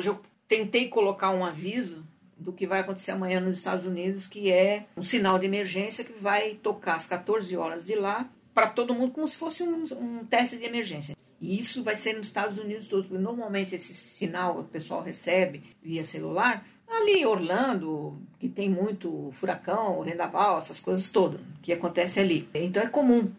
Hoje eu tentei colocar um aviso do que vai acontecer amanhã nos Estados Unidos, que é um sinal de emergência que vai tocar às 14 horas de lá para todo mundo como se fosse um, um, teste de emergência. E isso vai ser nos Estados Unidos todos, porque normalmente esse sinal o pessoal recebe via celular ali em Orlando, que tem muito furacão, vendaval, essas coisas todas que acontece ali. Então é comum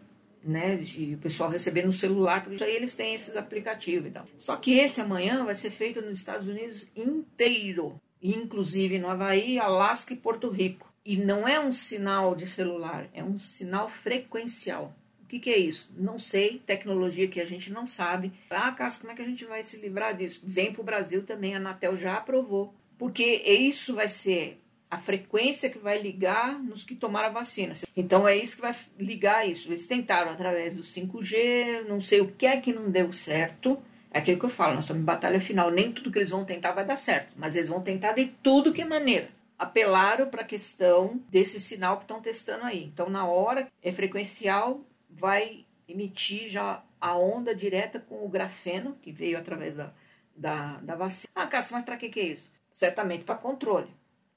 né, de o pessoal receber no celular, porque aí eles têm esses aplicativos e tal. Só que esse amanhã vai ser feito nos Estados Unidos inteiro, inclusive no Havaí, Alasca e Porto Rico. E não é um sinal de celular, é um sinal frequencial. O que, que é isso? Não sei, tecnologia que a gente não sabe. Ah, Cássio, como é que a gente vai se livrar disso? Vem para o Brasil também, a Anatel já aprovou. Porque isso vai ser a frequência que vai ligar nos que tomaram a vacina. Então é isso que vai ligar isso. Eles tentaram através do 5G, não sei o que é que não deu certo. É aquilo que eu falo, nós estamos em batalha final. Nem tudo que eles vão tentar vai dar certo, mas eles vão tentar de tudo que é maneira. Apelaram para a questão desse sinal que estão testando aí. Então, na hora é frequencial, vai emitir já a onda direta com o grafeno, que veio através da, da, da vacina. Ah, Cássio, mas para que, que é isso? Certamente para controle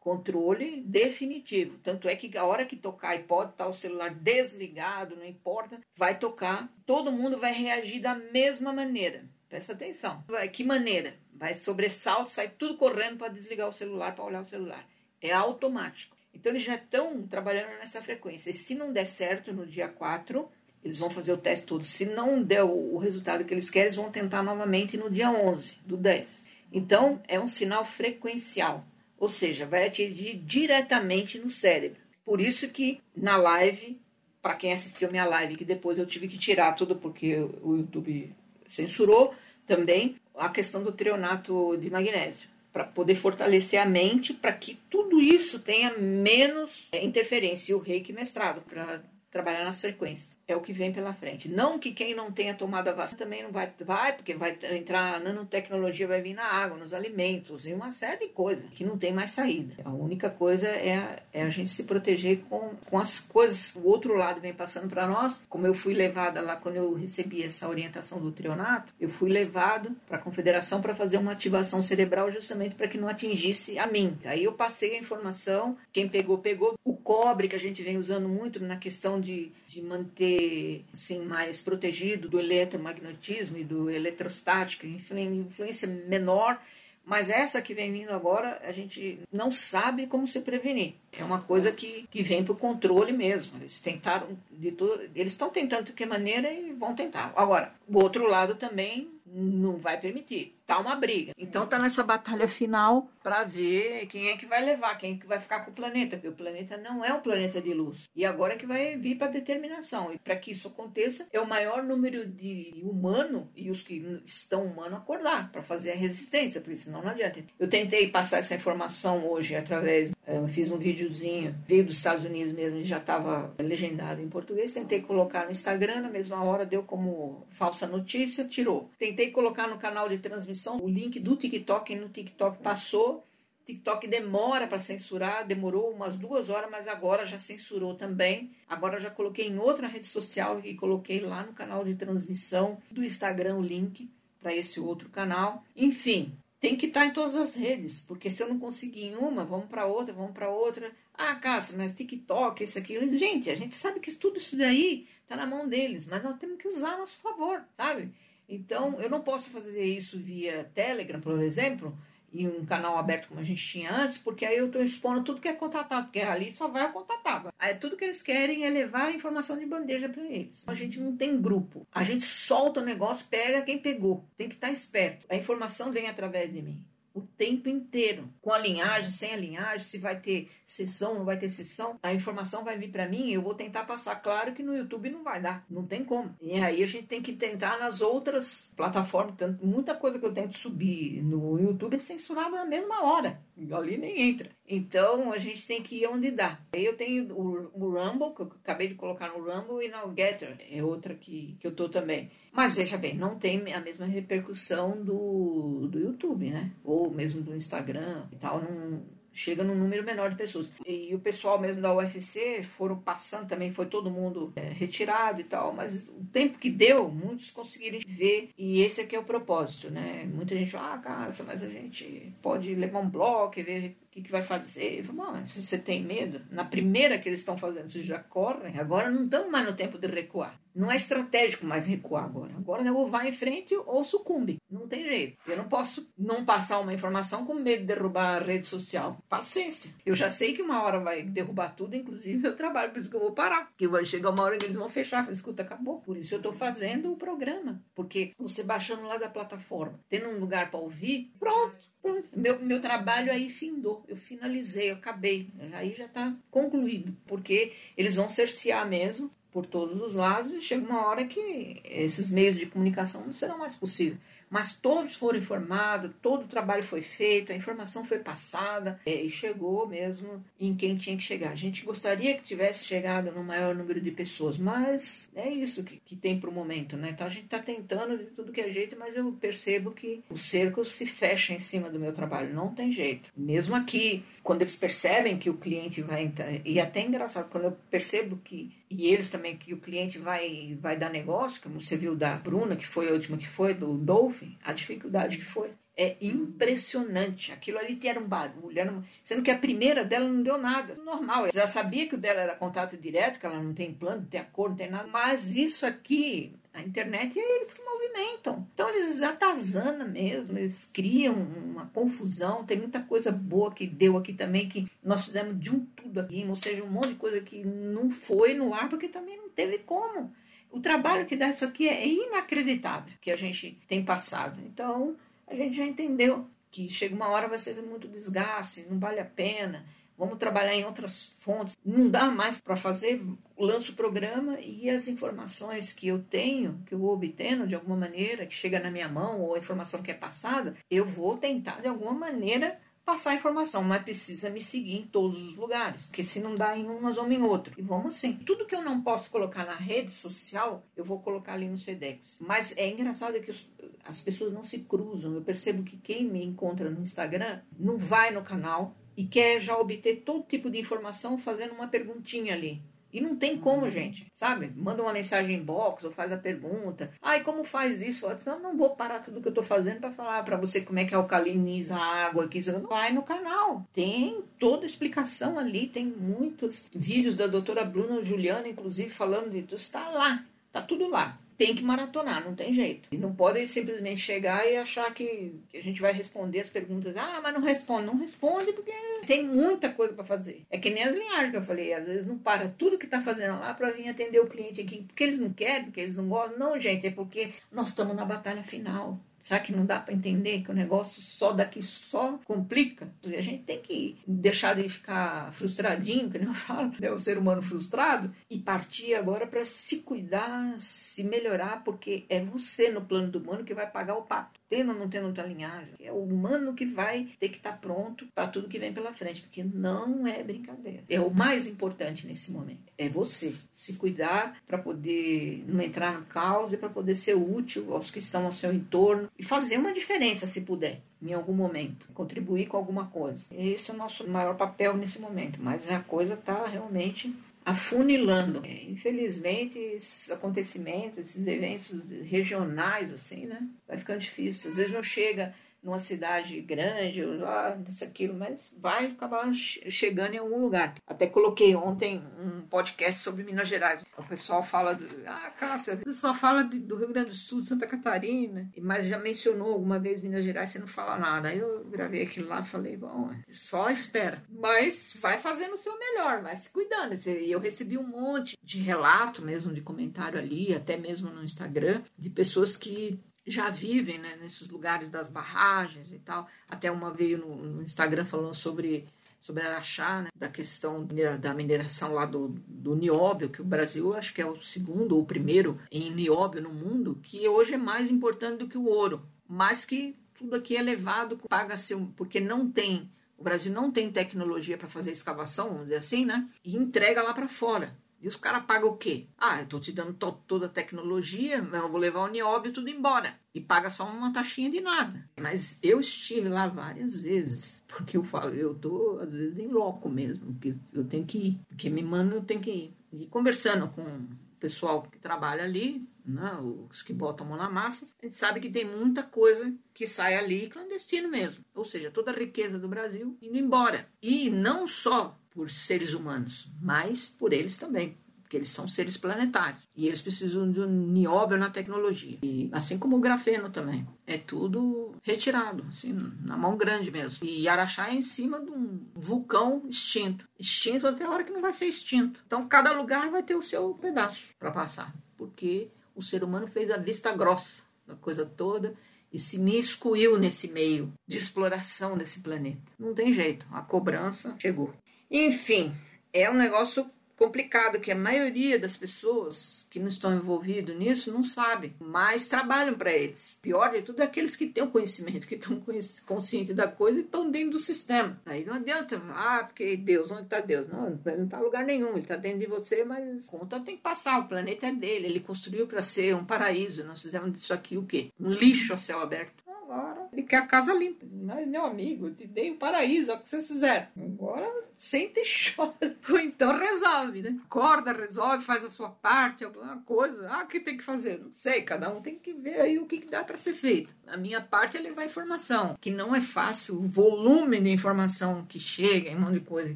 controle definitivo. Tanto é que a hora que tocar e pode estar o celular desligado, não importa, vai tocar, todo mundo vai reagir da mesma maneira. Presta atenção. Que maneira? Vai sobressalto, sai tudo correndo para desligar o celular, para olhar o celular. É automático. Então eles já estão trabalhando nessa frequência. E se não der certo no dia 4, eles vão fazer o teste todo. Se não der o resultado que eles querem, eles vão tentar novamente no dia 11 do 10. Então é um sinal frequencial ou seja, vai atingir diretamente no cérebro. Por isso que na live, para quem assistiu minha live, que depois eu tive que tirar tudo porque o YouTube censurou também a questão do treonato de magnésio, para poder fortalecer a mente, para que tudo isso tenha menos interferência. E o reiki mestrado, para trabalhar nas frequências. É o que vem pela frente. Não que quem não tenha tomado a vacina também não vai, vai porque vai entrar a nanotecnologia, vai vir na água, nos alimentos e uma série de coisas que não tem mais saída. A única coisa é, é a gente se proteger com, com as coisas. O outro lado vem passando para nós. Como eu fui levada lá quando eu recebi essa orientação do trionato, eu fui levado para a confederação para fazer uma ativação cerebral justamente para que não atingisse a mim. Aí eu passei a informação, quem pegou, pegou. O cobre que a gente vem usando muito na questão de, de manter assim, mais protegido do eletromagnetismo e do eletrostático, influência menor, mas essa que vem vindo agora, a gente não sabe como se prevenir. É uma coisa que, que vem para o controle mesmo. Eles tentaram de tudo, eles estão tentando de que maneira e vão tentar. Agora, o outro lado também não vai permitir. Tá uma briga. Então tá nessa batalha final para ver quem é que vai levar, quem é que vai ficar com o planeta, porque o planeta não é um planeta de luz. E agora é que vai vir para determinação. E para que isso aconteça, é o maior número de humano e os que estão humanos acordar para fazer a resistência, porque senão não adianta. Eu tentei passar essa informação hoje através, eh, fiz um videozinho, veio dos Estados Unidos mesmo já estava legendado em português, tentei colocar no Instagram, na mesma hora deu como falsa notícia, tirou. Tentei colocar no canal de transmissão o link do TikTok, no TikTok passou. TikTok demora para censurar, demorou umas duas horas, mas agora já censurou também. Agora já coloquei em outra rede social e coloquei lá no canal de transmissão do Instagram o link para esse outro canal. Enfim, tem que estar tá em todas as redes, porque se eu não conseguir em uma, vamos para outra, vamos para outra. Ah, Cássia, mas TikTok, isso aqui. Gente, a gente sabe que tudo isso daí está na mão deles, mas nós temos que usar a nosso favor, sabe? Então, eu não posso fazer isso via Telegram, por exemplo, e um canal aberto como a gente tinha antes, porque aí eu estou expondo tudo que é contatado, porque ali só vai a contatável. Aí tudo que eles querem é levar a informação de bandeja para eles. A gente não tem grupo. A gente solta o negócio, pega quem pegou. Tem que estar tá esperto. A informação vem através de mim o tempo inteiro, com a linhagem, sem a linhagem, se vai ter sessão, não vai ter sessão, a informação vai vir para mim, eu vou tentar passar. Claro que no YouTube não vai dar, não tem como. E aí a gente tem que tentar nas outras plataformas, tanto, muita coisa que eu tento subir no YouTube é censurada na mesma hora, ali nem entra. Então a gente tem que ir onde dá. Aí eu tenho o, o Rumble, que eu acabei de colocar no Rumble, e na Getter, é outra que, que eu tô também. Mas veja bem, não tem a mesma repercussão do, do YouTube, né? Ou mesmo do Instagram e tal. Não, chega num número menor de pessoas. E, o pessoal mesmo da UFC foram passando também, foi todo mundo é, retirado e tal, mas o tempo que deu, muitos conseguiram ver, e esse aqui é o propósito, né? Muita gente fala, ah, cara, mas a gente pode levar um bloco e ver que, que vai fazer? Eu falo, se você tem medo, na primeira que eles estão fazendo, vocês já correm, agora não estamos mais no tempo de recuar. Não é estratégico mais recuar agora. Agora ou vai em frente ou sucumbe. Não tem jeito. Eu não posso não passar uma informação com medo de derrubar a rede social. Paciência. Eu já sei que uma hora vai derrubar tudo, inclusive meu trabalho, por isso que eu vou parar. Que vai chegar uma hora que eles vão fechar. Falei, escuta, acabou. Por isso eu estou fazendo o programa. Porque você baixando lá da plataforma, tendo um lugar para ouvir, pronto. Meu, meu trabalho aí findou, eu finalizei, eu acabei. Aí já está concluído, porque eles vão cercear mesmo por todos os lados e chega uma hora que esses meios de comunicação não serão mais possíveis mas todos foram informados, todo o trabalho foi feito, a informação foi passada é, e chegou mesmo em quem tinha que chegar. A gente gostaria que tivesse chegado no maior número de pessoas, mas é isso que, que tem para o momento, né? Então a gente está tentando de tudo que é jeito, mas eu percebo que o cerco se fecha em cima do meu trabalho, não tem jeito. Mesmo aqui, quando eles percebem que o cliente vai entrar, e é até engraçado, quando eu percebo que e eles também que o cliente vai vai dar negócio, como você viu da Bruna, que foi a última que foi, do Dolphin, a dificuldade que foi. É impressionante. Aquilo ali era um barulho. Era. Sendo que a primeira dela não deu nada. Normal. Eu já sabia que o dela era contato direto, que ela não tem plano, não tem acordo, não tem nada. Mas isso aqui, a internet, é eles que movimentam. Então eles atazanam mesmo, eles criam uma confusão. Tem muita coisa boa que deu aqui também, que nós fizemos de um tudo aqui. Ou seja, um monte de coisa que não foi no ar, porque também não teve como. O trabalho que dá isso aqui é inacreditável que a gente tem passado. Então, a gente já entendeu que chega uma hora vai ser muito desgaste, não vale a pena. Vamos trabalhar em outras fontes. Não dá mais para fazer, lanço o programa e as informações que eu tenho, que eu vou obtendo de alguma maneira, que chega na minha mão, ou a informação que é passada, eu vou tentar de alguma maneira passar a informação, mas precisa me seguir em todos os lugares, porque se não dá em um, nós vamos em outro. E vamos assim. Tudo que eu não posso colocar na rede social, eu vou colocar ali no Sedex. Mas é engraçado que os, as pessoas não se cruzam. Eu percebo que quem me encontra no Instagram não vai no canal e quer já obter todo tipo de informação fazendo uma perguntinha ali. E não tem como, gente, sabe? Manda uma mensagem em box ou faz a pergunta. Ai, como faz isso? Eu não vou parar tudo que eu tô fazendo para falar para você como é que alcaliniza a água aqui. Vai no canal. Tem toda explicação ali, tem muitos vídeos da doutora Bruna Juliana, inclusive, falando disso. Está lá, tá tudo lá tem que maratonar, não tem jeito. E não pode simplesmente chegar e achar que, que, a gente vai responder as perguntas. Ah, mas não responde. Não responde porque tem muita coisa para fazer. É que nem as linhagens que eu falei. Às vezes não para tudo que está fazendo lá para vir atender o cliente aqui. Porque eles não querem, porque eles não gostam. Não, gente, é porque nós estamos na batalha final. Será que não dá para entender que o negócio só daqui só complica? A gente tem que deixar de ficar frustradinho, que nem eu falo, é o ser humano frustrado, e partir agora para se cuidar, se melhorar, porque é você no plano do humano que vai pagar o pato tendo ou não tendo outra linhagem. É o humano que vai ter que estar tá pronto para tudo que vem pela frente, porque não é brincadeira. É o mais importante nesse momento. É você se cuidar para poder não entrar no caos e para poder ser útil aos que estão ao seu entorno e fazer uma diferença se puder em algum momento, contribuir com alguma coisa. Esse é o nosso maior papel nesse momento, mas a coisa está realmente afunilando. É, infelizmente, esses acontecimentos, esses eventos regionais, assim, né? Vai ficando difícil. Às vezes não chega numa cidade grande, ah, isso, aquilo, mas vai acabar chegando em algum lugar. Até coloquei ontem um podcast sobre Minas Gerais. O pessoal fala, do, ah, Cássia, você só fala do Rio Grande do Sul, Santa Catarina, mas já mencionou alguma vez Minas Gerais, você não fala nada. Aí eu gravei aquilo lá falei, bom, só espera. Mas vai fazendo o seu melhor, vai se cuidando. E eu recebi um monte de relato mesmo, de comentário ali, até mesmo no Instagram, de pessoas que já vivem né, nesses lugares das barragens e tal. Até uma veio no, no Instagram falando sobre sobre Araxá, né, da questão da mineração lá do, do nióbio, que o Brasil acho que é o segundo ou primeiro em nióbio no mundo, que hoje é mais importante do que o ouro, mas que tudo aqui é levado, paga-se, porque não tem, o Brasil não tem tecnologia para fazer escavação, vamos dizer assim, né, e entrega lá para fora E os caras pagam o quê? Ah, eu tô te dando to toda a tecnologia, mas eu vou levar o nióbio tudo embora. E paga só uma taxinha de nada. Mas eu estive lá várias vezes. Porque eu falo, eu tô às vezes em loco mesmo. Porque eu tenho que ir. Porque me mandam, eu tenho que ir. E conversando com o pessoal que trabalha ali, né, os que botam a mão na massa, a gente sabe que tem muita coisa que sai ali clandestino mesmo. Ou seja, toda a riqueza do Brasil indo embora. E não só por seres humanos, mas por eles também. Porque eles são seres planetários. E eles precisam de um nióbio na tecnologia. E assim como o grafeno também. É tudo retirado, assim, na mão grande mesmo. E Araxá é em cima de um vulcão extinto. Extinto até a hora que não vai ser extinto. Então cada lugar vai ter o seu pedaço para passar. Porque o ser humano fez a vista grossa da coisa toda e se miscuiu nesse meio de exploração desse planeta. Não tem jeito, a cobrança chegou. Enfim, é um negócio complicado que a maioria das pessoas que não estão envolvidas nisso não sabe, mas trabalham para eles. Pior de tudo é aqueles que têm o conhecimento, que estão conscientes da coisa e estão dentro do sistema. Aí não adianta, ah, porque Deus, onde está Deus? Não, ele não está em lugar nenhum, ele está dentro de você, mas conta tem que passar, o planeta é dele, ele construiu para ser um paraíso, nós fizemos disso aqui o quê? Um lixo a céu aberto. Agora ele quer a casa limpa. Meu amigo, te dei um paraíso, olha o que vocês fizeram. Agora senta e chora. Ou então resolve, né? Acorda, resolve, faz a sua parte, alguma coisa. Ah, o que tem que fazer? Não sei, cada um tem que ver aí o que, que dá para ser feito. A minha parte é levar informação, que não é fácil, o volume de informação que chega, um monte de coisa, e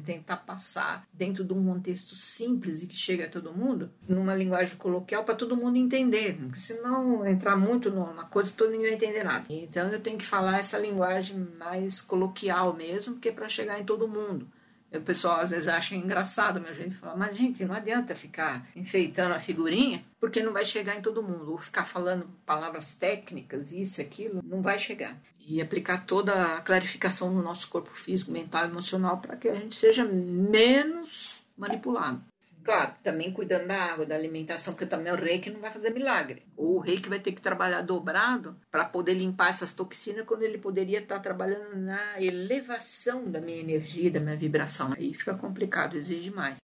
tentar passar dentro de um contexto simples e que chega a todo mundo, numa linguagem coloquial para todo mundo entender. Porque senão entrar muito numa coisa toda ninguém vai entender nada. Então eu tenho que falar essa linguagem mais coloquial mesmo, porque é para chegar em todo mundo. O pessoal às vezes acha engraçado meu jeito de falar, mas gente, não adianta ficar enfeitando a figurinha, porque não vai chegar em todo mundo. Ou ficar falando palavras técnicas, isso, aquilo, não vai chegar. E aplicar toda a clarificação no nosso corpo físico, mental emocional para que a gente seja menos manipulado. Claro, também cuidando da água, da alimentação, porque também o reiki não vai fazer milagre. Ou o reiki vai ter que trabalhar dobrado para poder limpar essas toxinas quando ele poderia estar trabalhando na elevação da minha energia, da minha vibração. Aí fica complicado, exige mais.